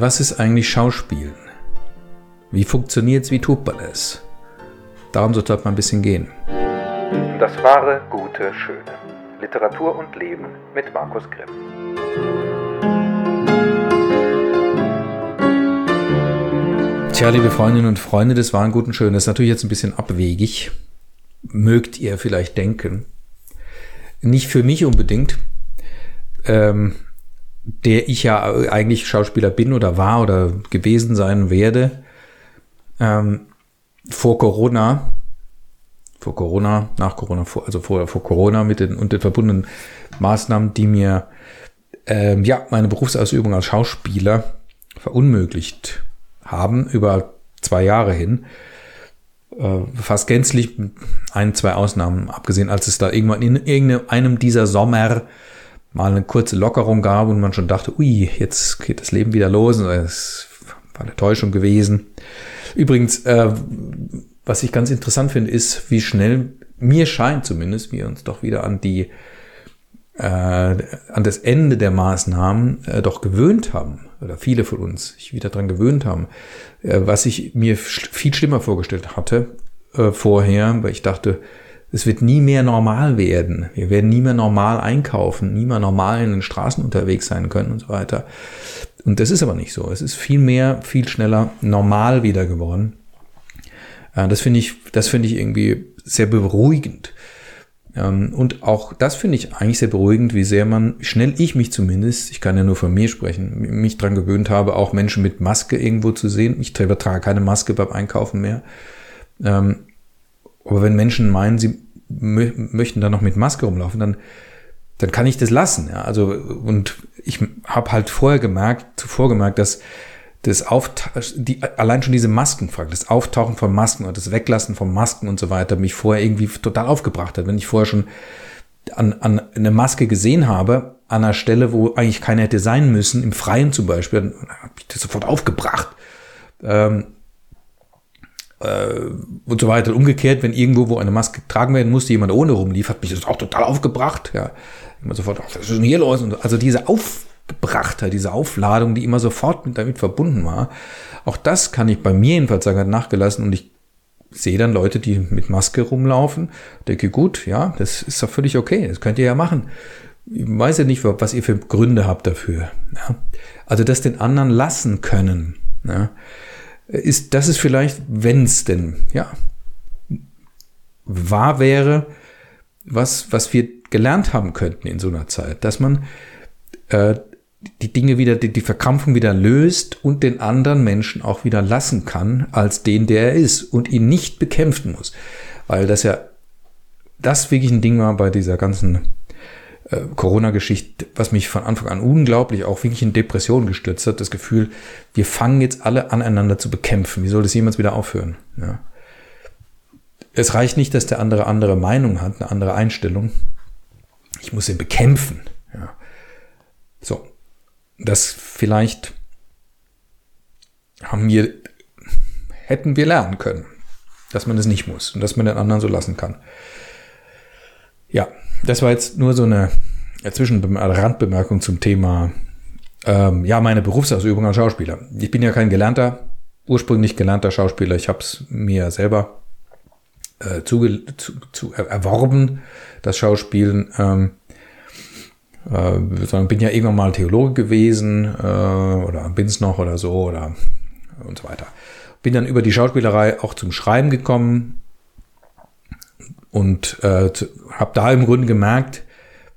was ist eigentlich Schauspielen? Wie funktioniert's, wie tut man es? Darum sollte es mal ein bisschen gehen. Das wahre, gute, schöne. Literatur und Leben mit Markus Grimm. Tja, liebe Freundinnen und Freunde des wahren, guten, schönen, das ist natürlich jetzt ein bisschen abwegig. Mögt ihr vielleicht denken. Nicht für mich unbedingt. Ähm, der ich ja eigentlich Schauspieler bin oder war oder gewesen sein werde, ähm, vor Corona, vor Corona, nach Corona, vor, also vor, vor Corona mit den und den verbundenen Maßnahmen, die mir ähm, ja meine Berufsausübung als Schauspieler verunmöglicht haben über zwei Jahre hin. Äh, fast gänzlich ein, zwei Ausnahmen abgesehen, als es da irgendwann in irgendeinem dieser Sommer mal eine kurze Lockerung gab und man schon dachte, ui, jetzt geht das Leben wieder los. Es war eine Täuschung gewesen. Übrigens, äh, was ich ganz interessant finde, ist, wie schnell mir scheint zumindest, wir uns doch wieder an die äh, an das Ende der Maßnahmen äh, doch gewöhnt haben oder viele von uns sich wieder dran gewöhnt haben, äh, was ich mir viel schlimmer vorgestellt hatte äh, vorher, weil ich dachte, es wird nie mehr normal werden. Wir werden nie mehr normal einkaufen, nie mehr normal in den Straßen unterwegs sein können und so weiter. Und das ist aber nicht so. Es ist viel mehr, viel schneller normal wieder geworden. Äh, das finde ich, das finde ich irgendwie sehr beruhigend. Ähm, und auch das finde ich eigentlich sehr beruhigend, wie sehr man, schnell ich mich zumindest, ich kann ja nur von mir sprechen, mich dran gewöhnt habe, auch Menschen mit Maske irgendwo zu sehen. Ich trage keine Maske beim Einkaufen mehr. Ähm, aber wenn Menschen meinen, sie möchten da noch mit Maske rumlaufen, dann, dann kann ich das lassen. Ja? Also, und ich habe halt vorher gemerkt, zuvor gemerkt, dass das Auft die, allein schon diese Maskenfrage, das Auftauchen von Masken und das Weglassen von Masken und so weiter mich vorher irgendwie total aufgebracht hat. Wenn ich vorher schon an, an eine Maske gesehen habe, an einer Stelle, wo eigentlich keine hätte sein müssen, im Freien zum Beispiel, dann habe ich das sofort aufgebracht. Ähm, äh, und so weiter. Umgekehrt, wenn irgendwo, wo eine Maske getragen werden musste, jemand ohne rumlief, hat mich das auch total aufgebracht. Ja, immer sofort, was ist denn hier los? Und also diese Aufgebrachtheit, diese Aufladung, die immer sofort mit, damit verbunden war, auch das kann ich bei mir jedenfalls sagen, hat nachgelassen und ich sehe dann Leute, die mit Maske rumlaufen, denke, gut, ja, das ist doch völlig okay, das könnt ihr ja machen. Ich weiß ja nicht, was ihr für Gründe habt dafür. Ja? Also das den anderen lassen können. Ja? Ist, das ist vielleicht, wenn es denn, ja, wahr wäre, was, was wir gelernt haben könnten in so einer Zeit, dass man äh, die Dinge wieder, die, die Verkrampfung wieder löst und den anderen Menschen auch wieder lassen kann, als den, der er ist und ihn nicht bekämpfen muss. Weil das ja, das wirklich ein Ding war bei dieser ganzen äh, Corona-Geschichte, was mich von Anfang an unglaublich auch wirklich in Depression gestürzt hat, das Gefühl, wir fangen jetzt alle aneinander zu bekämpfen. Wie soll das jemals wieder aufhören? Ja. Es reicht nicht, dass der andere andere Meinung hat, eine andere Einstellung. Ich muss ihn bekämpfen. Ja. So, das vielleicht haben wir, hätten wir lernen können, dass man es nicht muss und dass man den anderen so lassen kann. Ja, das war jetzt nur so eine Zwischenrandbemerkung zum Thema, ähm, ja, meine Berufsausübung als Schauspieler. Ich bin ja kein gelernter, ursprünglich gelernter Schauspieler. Ich habe es mir selber äh, zu, zu erworben, das Schauspielen. Ähm, äh, sondern bin ja irgendwann mal Theologe gewesen äh, oder bin es noch oder so oder und so weiter. Bin dann über die Schauspielerei auch zum Schreiben gekommen, und äh, habe da im Grunde gemerkt,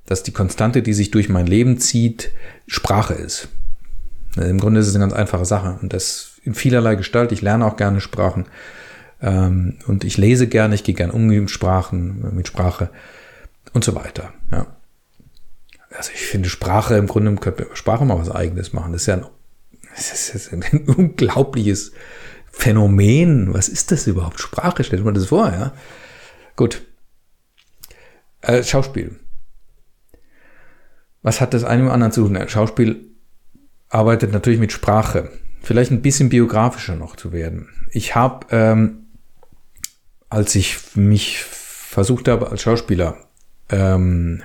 dass die Konstante, die sich durch mein Leben zieht, Sprache ist. Also Im Grunde ist es eine ganz einfache Sache und das in vielerlei Gestalt. Ich lerne auch gerne Sprachen ähm, und ich lese gerne, ich gehe gerne um mit Sprachen, mit Sprache und so weiter. Ja. Also ich finde Sprache im Grunde könnte Sprache mal was Eigenes machen. Das ist ja ein, das ist ein unglaubliches Phänomen. Was ist das überhaupt? Sprache, stellt man das vor, ja? Gut. Äh, Schauspiel. Was hat das eine mit anderen zu tun? Schauspiel arbeitet natürlich mit Sprache. Vielleicht ein bisschen biografischer noch zu werden. Ich habe, ähm, als ich mich versucht habe, als Schauspieler ähm,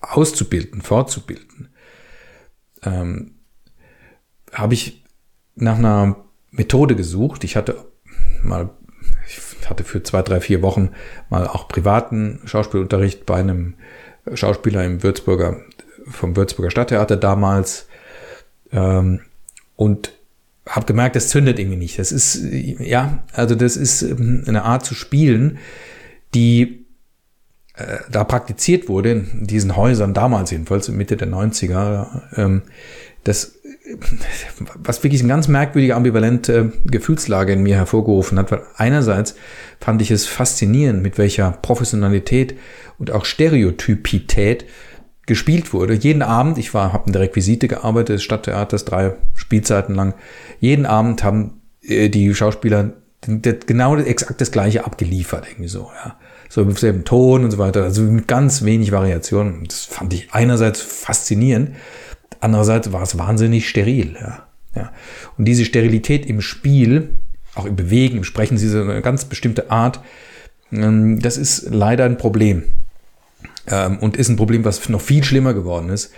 auszubilden, fortzubilden, ähm, habe ich nach einer Methode gesucht. Ich hatte mal, hatte für zwei, drei, vier Wochen mal auch privaten Schauspielunterricht bei einem Schauspieler im Würzburger, vom Würzburger Stadttheater damals. Ähm, und habe gemerkt, das zündet irgendwie nicht. Das ist, ja, also das ist ähm, eine Art zu spielen, die äh, da praktiziert wurde, in diesen Häusern, damals jedenfalls, Mitte der 90er, ähm, das, was wirklich eine ganz merkwürdige, ambivalente Gefühlslage in mir hervorgerufen hat, weil einerseits fand ich es faszinierend, mit welcher Professionalität und auch Stereotypität gespielt wurde. Jeden Abend, ich war, habe in der Requisite gearbeitet des Stadttheaters, drei Spielzeiten lang. Jeden Abend haben äh, die Schauspieler genau exakt das Gleiche abgeliefert, irgendwie so, ja. So mit selben Ton und so weiter, also mit ganz wenig Variationen. Das fand ich einerseits faszinierend, andererseits war es wahnsinnig steril, ja. ja. Und diese Sterilität im Spiel, auch im Bewegen, im Sprechen, diese eine ganz bestimmte Art, ähm, das ist leider ein Problem. Ähm, und ist ein Problem, was noch viel schlimmer geworden ist,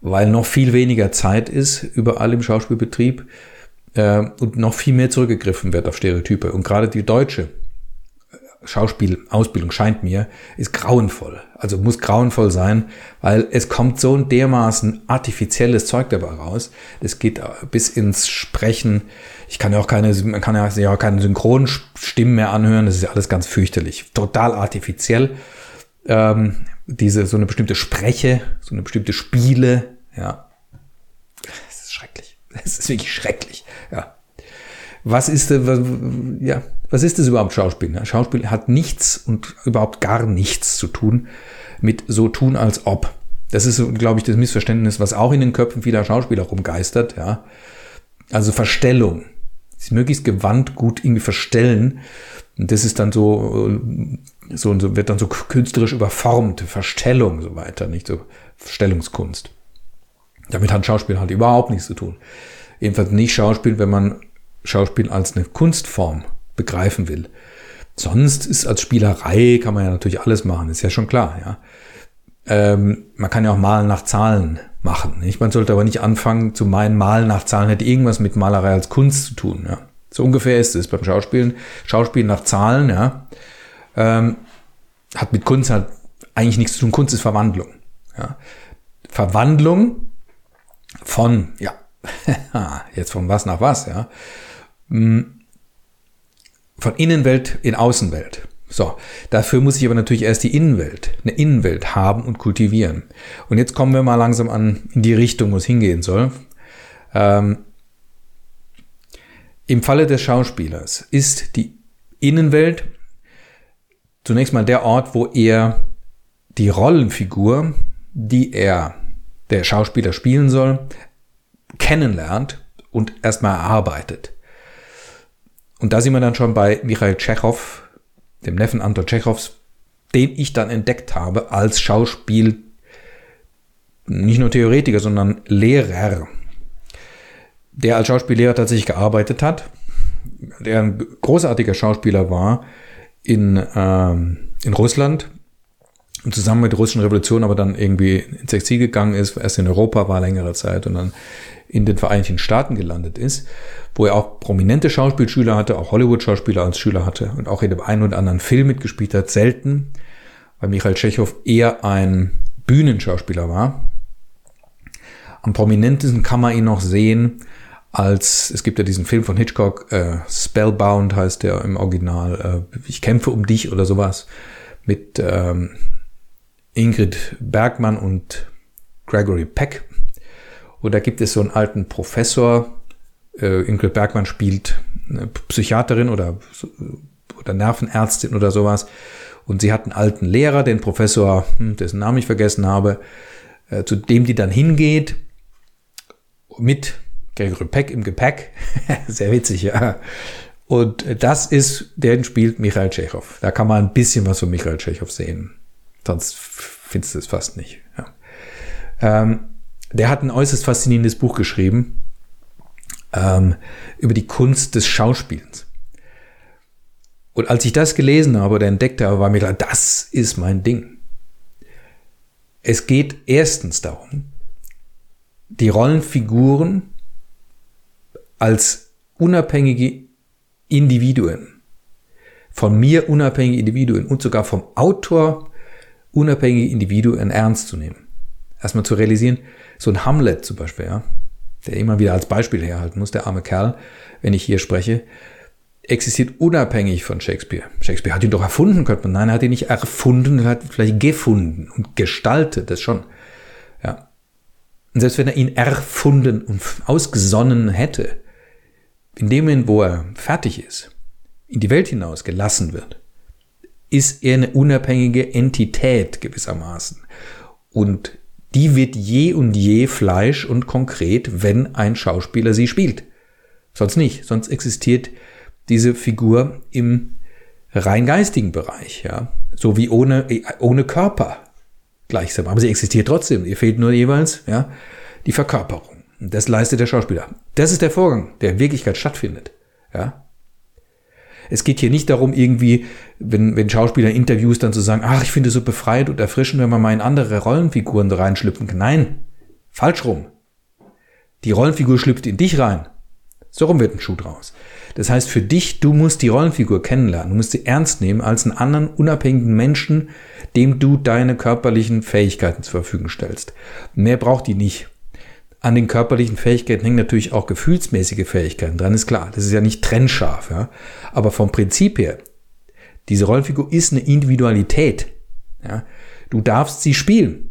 weil noch viel weniger Zeit ist überall im Schauspielbetrieb äh, und noch viel mehr zurückgegriffen wird auf Stereotype. Und gerade die deutsche Schauspielausbildung scheint mir, ist grauenvoll. Also muss grauenvoll sein, weil es kommt so ein dermaßen artifizielles Zeug dabei raus. Das geht äh, bis ins Sprechen. Ich kann ja auch keine, man kann ja auch keine Synchronstimmen mehr anhören. Das ist ja alles ganz fürchterlich. Total artifiziell. Ähm, diese, so eine bestimmte Spreche, so eine bestimmte Spiele, ja. Es ist schrecklich. Es ist wirklich schrecklich, ja. Was ist, was, ja, was ist das überhaupt Schauspiel? Schauspiel hat nichts und überhaupt gar nichts zu tun mit so tun als ob. Das ist, glaube ich, das Missverständnis, was auch in den Köpfen vieler Schauspieler rumgeistert, ja. Also Verstellung. Sie möglichst gewandt gut irgendwie verstellen. Und das ist dann so so und so wird dann so künstlerisch überformt, Verstellung so weiter, nicht so Verstellungskunst. Damit hat Schauspiel halt überhaupt nichts zu tun. Jedenfalls nicht Schauspiel, wenn man Schauspiel als eine Kunstform begreifen will. Sonst ist als Spielerei kann man ja natürlich alles machen, ist ja schon klar, ja. Ähm, man kann ja auch Malen nach Zahlen machen. Nicht? Man sollte aber nicht anfangen zu meinen, Malen nach Zahlen hätte irgendwas mit Malerei als Kunst zu tun. Ja. So ungefähr ist es beim Schauspielen. Schauspielen nach Zahlen, ja ähm, hat mit Kunst halt eigentlich nichts zu tun. Kunst ist Verwandlung. Ja. Verwandlung von, ja, jetzt von was nach was, ja. Hm. Von Innenwelt in Außenwelt. So, dafür muss ich aber natürlich erst die Innenwelt, eine Innenwelt haben und kultivieren. Und jetzt kommen wir mal langsam an in die Richtung, wo es hingehen soll. Ähm, Im Falle des Schauspielers ist die Innenwelt zunächst mal der Ort, wo er die Rollenfigur, die er, der Schauspieler spielen soll, kennenlernt und erstmal erarbeitet. Und da sind wir dann schon bei Michael Tschechow, dem Neffen Anton Tschechows, den ich dann entdeckt habe als Schauspiel, nicht nur Theoretiker, sondern Lehrer, der als Schauspiellehrer tatsächlich gearbeitet hat, der ein großartiger Schauspieler war, in, ähm, in Russland und zusammen mit der russischen Revolution aber dann irgendwie ins Exil gegangen ist, erst in Europa war längere Zeit und dann in den Vereinigten Staaten gelandet ist, wo er auch prominente Schauspielschüler hatte, auch Hollywood-Schauspieler als Schüler hatte und auch in dem einen oder anderen Film mitgespielt hat, selten, weil Michael Tschechow eher ein Bühnenschauspieler war. Am prominentesten kann man ihn noch sehen als, es gibt ja diesen Film von Hitchcock, äh, Spellbound heißt der im Original, äh, Ich kämpfe um dich oder sowas, mit ähm, Ingrid Bergmann und Gregory Peck. Und da gibt es so einen alten Professor, äh, Ingrid Bergmann spielt eine Psychiaterin oder, oder Nervenärztin oder sowas. Und sie hat einen alten Lehrer, den Professor, hm, dessen Namen ich vergessen habe, äh, zu dem die dann hingeht mit Gregory Peck im Gepäck. Sehr witzig, ja. Und das ist, den spielt Michael Tschechow. Da kann man ein bisschen was von Michael Tschechow sehen. Sonst findest du es fast nicht. Ja. Ähm, der hat ein äußerst faszinierendes Buch geschrieben ähm, über die Kunst des Schauspielens. Und als ich das gelesen habe oder entdeckt habe, war mir klar, das ist mein Ding. Es geht erstens darum, die Rollenfiguren als unabhängige Individuen, von mir unabhängige Individuen und sogar vom Autor unabhängige Individuen ernst zu nehmen. Erstmal zu realisieren, so ein Hamlet zum Beispiel, ja, der immer wieder als Beispiel herhalten muss, der arme Kerl, wenn ich hier spreche, existiert unabhängig von Shakespeare. Shakespeare hat ihn doch erfunden, könnte man. Nein, er hat ihn nicht erfunden, er hat vielleicht gefunden und gestaltet, das schon. Ja. Und selbst wenn er ihn erfunden und ausgesonnen hätte, in dem Moment, wo er fertig ist, in die Welt hinaus gelassen wird, ist er eine unabhängige Entität gewissermaßen. Und die wird je und je Fleisch und konkret, wenn ein Schauspieler sie spielt. Sonst nicht. Sonst existiert diese Figur im rein geistigen Bereich, ja. So wie ohne, ohne Körper gleichsam. Aber sie existiert trotzdem. Ihr fehlt nur jeweils, ja, die Verkörperung. Und das leistet der Schauspieler. Das ist der Vorgang, der in Wirklichkeit stattfindet, ja. Es geht hier nicht darum, irgendwie, wenn, wenn Schauspieler Interviews dann zu sagen, ach, ich finde es so befreit und erfrischend, wenn man mal in andere Rollenfiguren reinschlüpfen kann. Nein, falsch rum. Die Rollenfigur schlüpft in dich rein. So rum wird ein Schuh draus. Das heißt für dich, du musst die Rollenfigur kennenlernen, du musst sie ernst nehmen als einen anderen unabhängigen Menschen, dem du deine körperlichen Fähigkeiten zur Verfügung stellst. Mehr braucht die nicht. An den körperlichen Fähigkeiten hängen natürlich auch gefühlsmäßige Fähigkeiten dran, ist klar. Das ist ja nicht trennscharf, ja. Aber vom Prinzip her, diese Rollenfigur ist eine Individualität. Ja. Du darfst sie spielen.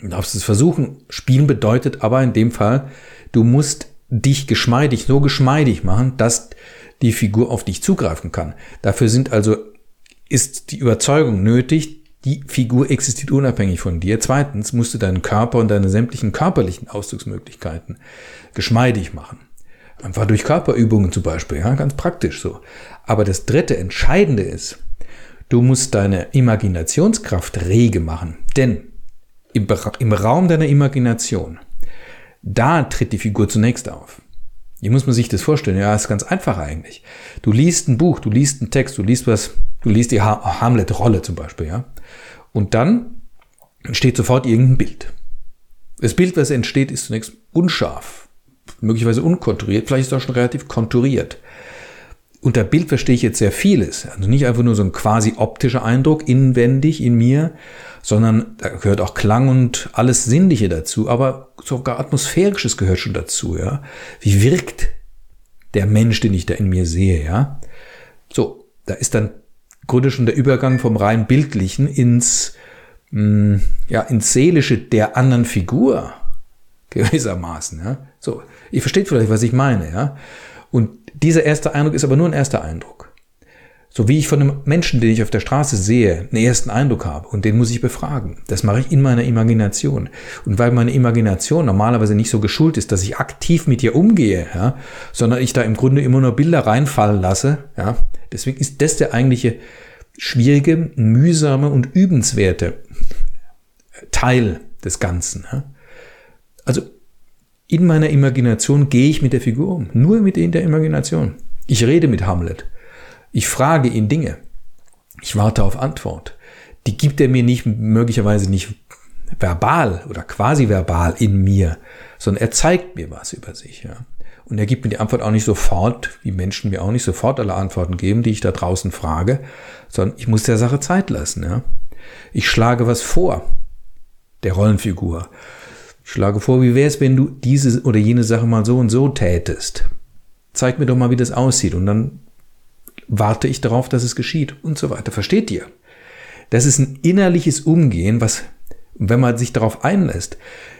Du darfst es versuchen. Spielen bedeutet aber in dem Fall, du musst dich geschmeidig, so geschmeidig machen, dass die Figur auf dich zugreifen kann. Dafür sind also, ist die Überzeugung nötig, die Figur existiert unabhängig von dir. Zweitens musst du deinen Körper und deine sämtlichen körperlichen Ausdrucksmöglichkeiten geschmeidig machen. Einfach durch Körperübungen zum Beispiel, ja, ganz praktisch so. Aber das dritte Entscheidende ist, du musst deine Imaginationskraft rege machen. Denn im, im Raum deiner Imagination da tritt die Figur zunächst auf. Wie muss man sich das vorstellen? Ja, ist ganz einfach eigentlich. Du liest ein Buch, du liest einen Text, du liest was, du liest die Hamlet-Rolle zum Beispiel, ja. Und dann entsteht sofort irgendein Bild. Das Bild, was entsteht, ist zunächst unscharf, möglicherweise unkonturiert, vielleicht ist es auch schon relativ konturiert. Unter Bild verstehe ich jetzt sehr vieles. Also nicht einfach nur so ein quasi optischer Eindruck inwendig in mir, sondern da gehört auch Klang und alles Sinnliche dazu, aber sogar Atmosphärisches gehört schon dazu, ja. Wie wirkt der Mensch, den ich da in mir sehe, ja? So, da ist dann Grunde schon der Übergang vom rein bildlichen ins, mh, mm, ja, ins seelische der anderen Figur gewissermaßen, ja. So, ihr versteht vielleicht, was ich meine, ja. Und dieser erste Eindruck ist aber nur ein erster Eindruck. So wie ich von einem Menschen, den ich auf der Straße sehe, einen ersten Eindruck habe und den muss ich befragen. Das mache ich in meiner Imagination. Und weil meine Imagination normalerweise nicht so geschult ist, dass ich aktiv mit ihr umgehe, ja, sondern ich da im Grunde immer nur Bilder reinfallen lasse, ja, deswegen ist das der eigentliche schwierige, mühsame und übenswerte Teil des Ganzen. Ja. Also in meiner Imagination gehe ich mit der Figur um, nur mit der Imagination. Ich rede mit Hamlet. Ich frage ihn Dinge. Ich warte auf Antwort. Die gibt er mir nicht, möglicherweise nicht verbal oder quasi verbal in mir, sondern er zeigt mir was über sich, ja. Und er gibt mir die Antwort auch nicht sofort, wie Menschen mir auch nicht sofort alle Antworten geben, die ich da draußen frage, sondern ich muss der Sache Zeit lassen, ja. Ich schlage was vor, der Rollenfigur. Ich schlage vor, wie wäre es, wenn du diese oder jene Sache mal so und so tätest? Zeig mir doch mal, wie das aussieht. Und dann warte ich darauf, dass es geschieht und so weiter. Versteht ihr? Das ist ein innerliches Umgehen, was, wenn man sich darauf einlässt,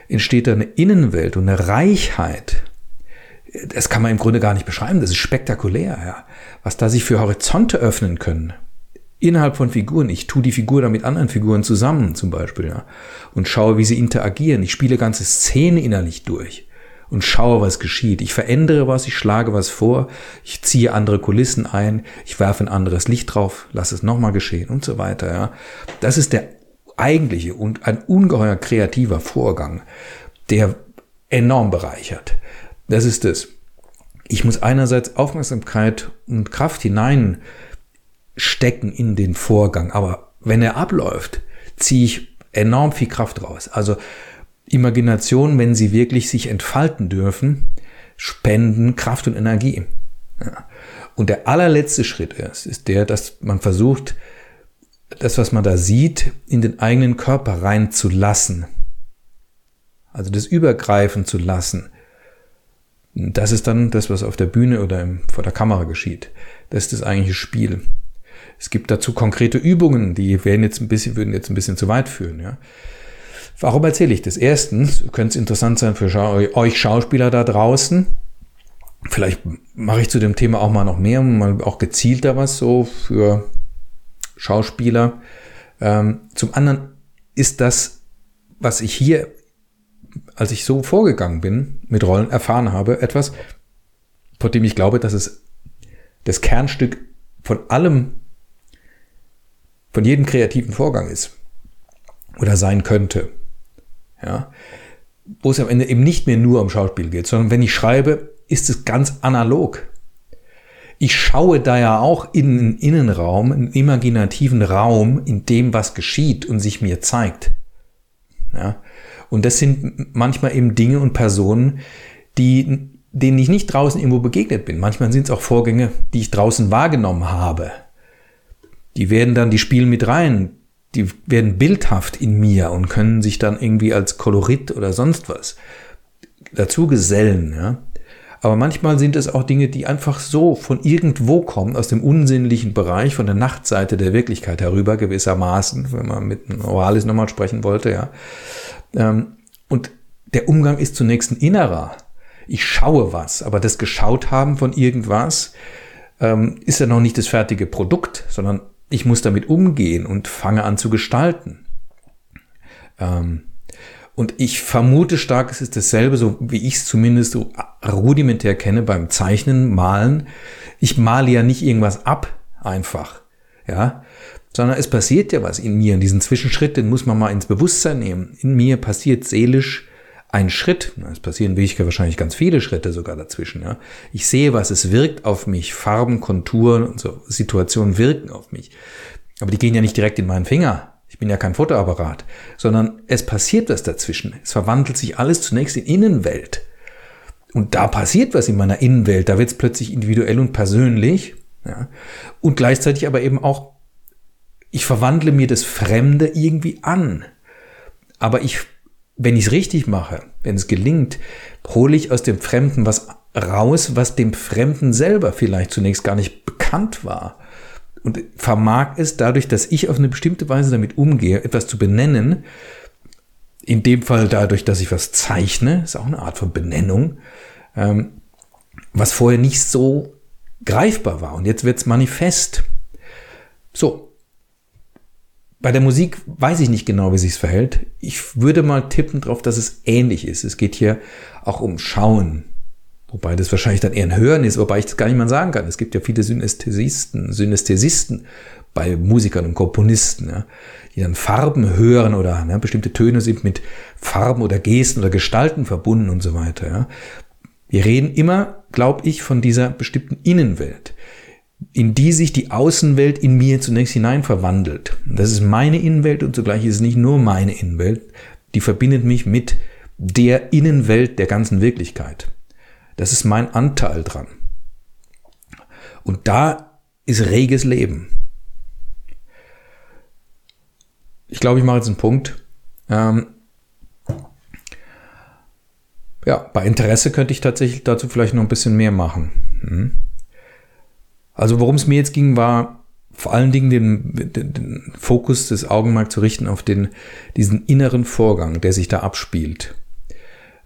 entsteht da eine Innenwelt und eine Reichheit. Das kann man im Grunde gar nicht beschreiben. Das ist spektakulär, ja. Was da sich für Horizonte öffnen können. Innerhalb von Figuren. Ich tue die Figur dann mit anderen Figuren zusammen, zum Beispiel, ja. Und schaue, wie sie interagieren. Ich spiele ganze Szenen innerlich durch und schaue, was geschieht. Ich verändere was, ich schlage was vor, ich ziehe andere Kulissen ein, ich werfe ein anderes Licht drauf, lasse es nochmal geschehen und so weiter. Ja. Das ist der eigentliche und ein ungeheuer kreativer Vorgang, der enorm bereichert. Das ist es. Ich muss einerseits Aufmerksamkeit und Kraft hineinstecken in den Vorgang, aber wenn er abläuft, ziehe ich enorm viel Kraft raus. Also Imagination, wenn sie wirklich sich entfalten dürfen, spenden Kraft und Energie. Und der allerletzte Schritt ist, ist der, dass man versucht, das, was man da sieht, in den eigenen Körper reinzulassen. Also das übergreifen zu lassen. Das ist dann das, was auf der Bühne oder vor der Kamera geschieht. Das ist das eigentliche Spiel. Es gibt dazu konkrete Übungen, die werden jetzt ein bisschen, würden jetzt ein bisschen zu weit führen, ja. Warum erzähle ich das? Erstens könnte es interessant sein für euch Schauspieler da draußen. Vielleicht mache ich zu dem Thema auch mal noch mehr, mal auch gezielter was so für Schauspieler. Ähm, zum anderen ist das, was ich hier, als ich so vorgegangen bin, mit Rollen erfahren habe, etwas, vor dem ich glaube, dass es das Kernstück von allem, von jedem kreativen Vorgang ist oder sein könnte. Ja, wo es am Ende eben nicht mehr nur um Schauspiel geht, sondern wenn ich schreibe, ist es ganz analog. Ich schaue da ja auch in den Innenraum, einen imaginativen Raum, in dem was geschieht und sich mir zeigt. Ja, und das sind manchmal eben Dinge und Personen, die, denen ich nicht draußen irgendwo begegnet bin. Manchmal sind es auch Vorgänge, die ich draußen wahrgenommen habe. Die werden dann, die spielen mit rein die werden bildhaft in mir und können sich dann irgendwie als Kolorit oder sonst was dazu gesellen. Ja? Aber manchmal sind es auch Dinge, die einfach so von irgendwo kommen, aus dem unsinnlichen Bereich, von der Nachtseite der Wirklichkeit herüber, gewissermaßen, wenn man mit Oralis nochmal sprechen wollte, ja. Ähm, und der Umgang ist zunächst ein innerer. Ich schaue was, aber das Geschaut haben von irgendwas ähm, ist ja noch nicht das fertige Produkt, sondern ich muss damit umgehen und fange an zu gestalten. Ähm, und ich vermute stark, es ist dasselbe, so wie ich es zumindest so rudimentär kenne beim Zeichnen, Malen. Ich male ja nicht irgendwas ab, einfach, ja, sondern es passiert ja was in mir. In diesen Zwischenschritt, den muss man mal ins Bewusstsein nehmen. In mir passiert seelisch ein Schritt. Es passieren wahrscheinlich ganz viele Schritte sogar dazwischen. Ja. Ich sehe was, es wirkt auf mich. Farben, Konturen und so Situationen wirken auf mich. Aber die gehen ja nicht direkt in meinen Finger. Ich bin ja kein Fotoapparat, sondern es passiert was dazwischen. Es verwandelt sich alles zunächst in Innenwelt. Und da passiert was in meiner Innenwelt. Da wird es plötzlich individuell und persönlich. Ja. Und gleichzeitig aber eben auch, ich verwandle mir das Fremde irgendwie an. Aber ich wenn ich es richtig mache, wenn es gelingt, hole ich aus dem Fremden was raus, was dem Fremden selber vielleicht zunächst gar nicht bekannt war. Und vermag es dadurch, dass ich auf eine bestimmte Weise damit umgehe, etwas zu benennen, in dem Fall dadurch, dass ich was zeichne, ist auch eine Art von Benennung, ähm, was vorher nicht so greifbar war. Und jetzt wird es manifest. So, bei der Musik weiß ich nicht genau, wie sich's verhält. Ich würde mal tippen darauf, dass es ähnlich ist. Es geht hier auch um Schauen. Wobei das wahrscheinlich dann eher ein Hören ist, wobei ich das gar nicht mal sagen kann. Es gibt ja viele Synästhesisten, Synästhesisten bei Musikern und Komponisten, ja, die dann Farben hören oder ne, bestimmte Töne sind mit Farben oder Gesten oder Gestalten verbunden und so weiter. Ja. Wir reden immer, glaube ich, von dieser bestimmten Innenwelt in die sich die Außenwelt in mir zunächst hinein verwandelt. Das ist meine Innenwelt und zugleich ist es nicht nur meine Innenwelt, die verbindet mich mit der Innenwelt der ganzen Wirklichkeit. Das ist mein Anteil dran. Und da ist reges Leben. Ich glaube, ich mache jetzt einen Punkt. Ähm, ja, bei Interesse könnte ich tatsächlich dazu vielleicht noch ein bisschen mehr machen. Hm? Also worum es mir jetzt ging, war vor allen Dingen den, den, den Fokus des Augenmerk zu richten auf den, diesen inneren Vorgang, der sich da abspielt,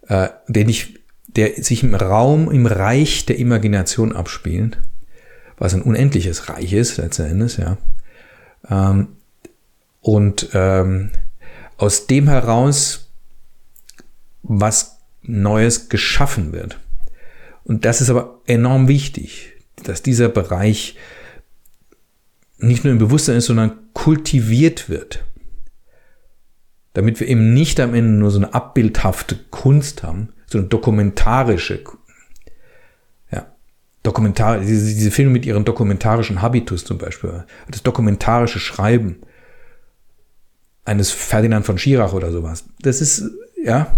äh, den ich, der sich im Raum, im Reich der Imagination abspielt, was ein unendliches Reich ist, letzten Endes, ja. Ähm, und ähm, aus dem heraus was Neues geschaffen wird. Und das ist aber enorm wichtig dass dieser Bereich nicht nur im Bewusstsein ist, sondern kultiviert wird. Damit wir eben nicht am Ende nur so eine abbildhafte Kunst haben, sondern dokumentarische. Ja, dokumentar, diese, diese Filme mit ihren dokumentarischen Habitus zum Beispiel, das dokumentarische Schreiben eines Ferdinand von Schirach oder sowas. Das ist, ja,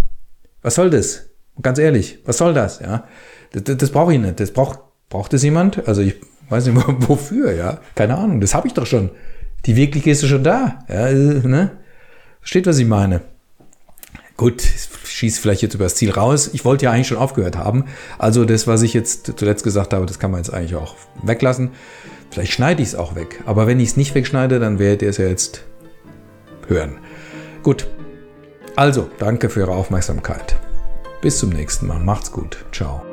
was soll das? Ganz ehrlich, was soll das? Ja, Das, das, das brauche ich nicht. Das braucht, braucht es jemand? Also ich weiß nicht mal wofür, ja. Keine Ahnung. Das habe ich doch schon. Die Wirklichkeit ist schon da. Ja, äh, ne? Versteht, was ich meine? Gut, schießt vielleicht jetzt übers Ziel raus. Ich wollte ja eigentlich schon aufgehört haben. Also das, was ich jetzt zuletzt gesagt habe, das kann man jetzt eigentlich auch weglassen. Vielleicht schneide ich es auch weg. Aber wenn ich es nicht wegschneide, dann werdet ihr es ja jetzt hören. Gut. Also, danke für Ihre Aufmerksamkeit. Bis zum nächsten Mal. Macht's gut. Ciao.